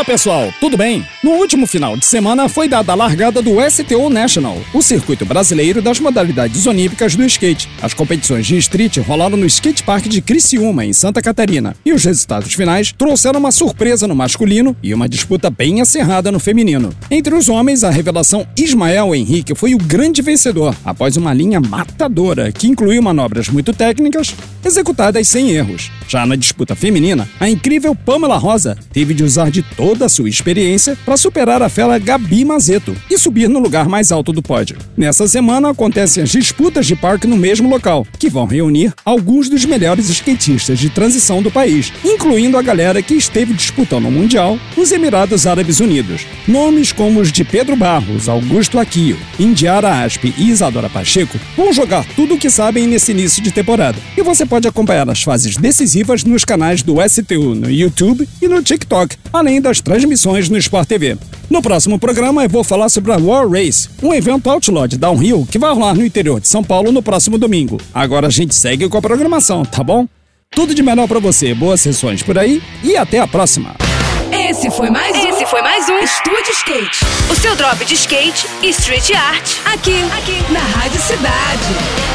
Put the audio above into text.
Olá pessoal, tudo bem? No último final de semana foi dada a largada do STO National, o circuito brasileiro das modalidades olímpicas do skate. As competições de street rolaram no skate park de Criciúma, em Santa Catarina, e os resultados finais trouxeram uma surpresa no masculino e uma disputa bem acirrada no feminino. Entre os homens, a revelação Ismael Henrique foi o grande vencedor, após uma linha matadora que incluiu manobras muito técnicas, executadas sem erros. Já na disputa feminina, a incrível Pamela Rosa teve de usar de toda a sua experiência para superar a fera Gabi Mazeto e subir no lugar mais alto do pódio. Nessa semana acontecem as disputas de parque no mesmo local, que vão reunir alguns dos melhores skatistas de transição do país, incluindo a galera que esteve disputando o Mundial nos Emirados Árabes Unidos. Nomes como os de Pedro Barros, Augusto Aquio, Indiara Aspe e Isadora Pacheco vão jogar tudo o que sabem nesse início de temporada. E você pode acompanhar as fases decisivas nos canais do STU no YouTube e no TikTok, além das transmissões no Sport TV. No próximo programa eu vou falar sobre a War Race, um evento outlaw de downhill que vai rolar no interior de São Paulo no próximo domingo. Agora a gente segue com a programação, tá bom? Tudo de melhor para você, boas sessões por aí e até a próxima. Esse foi mais um. Esse foi mais um Estúdio Skate. O seu drop de skate e street art. Aqui, aqui, na Rádio Cidade.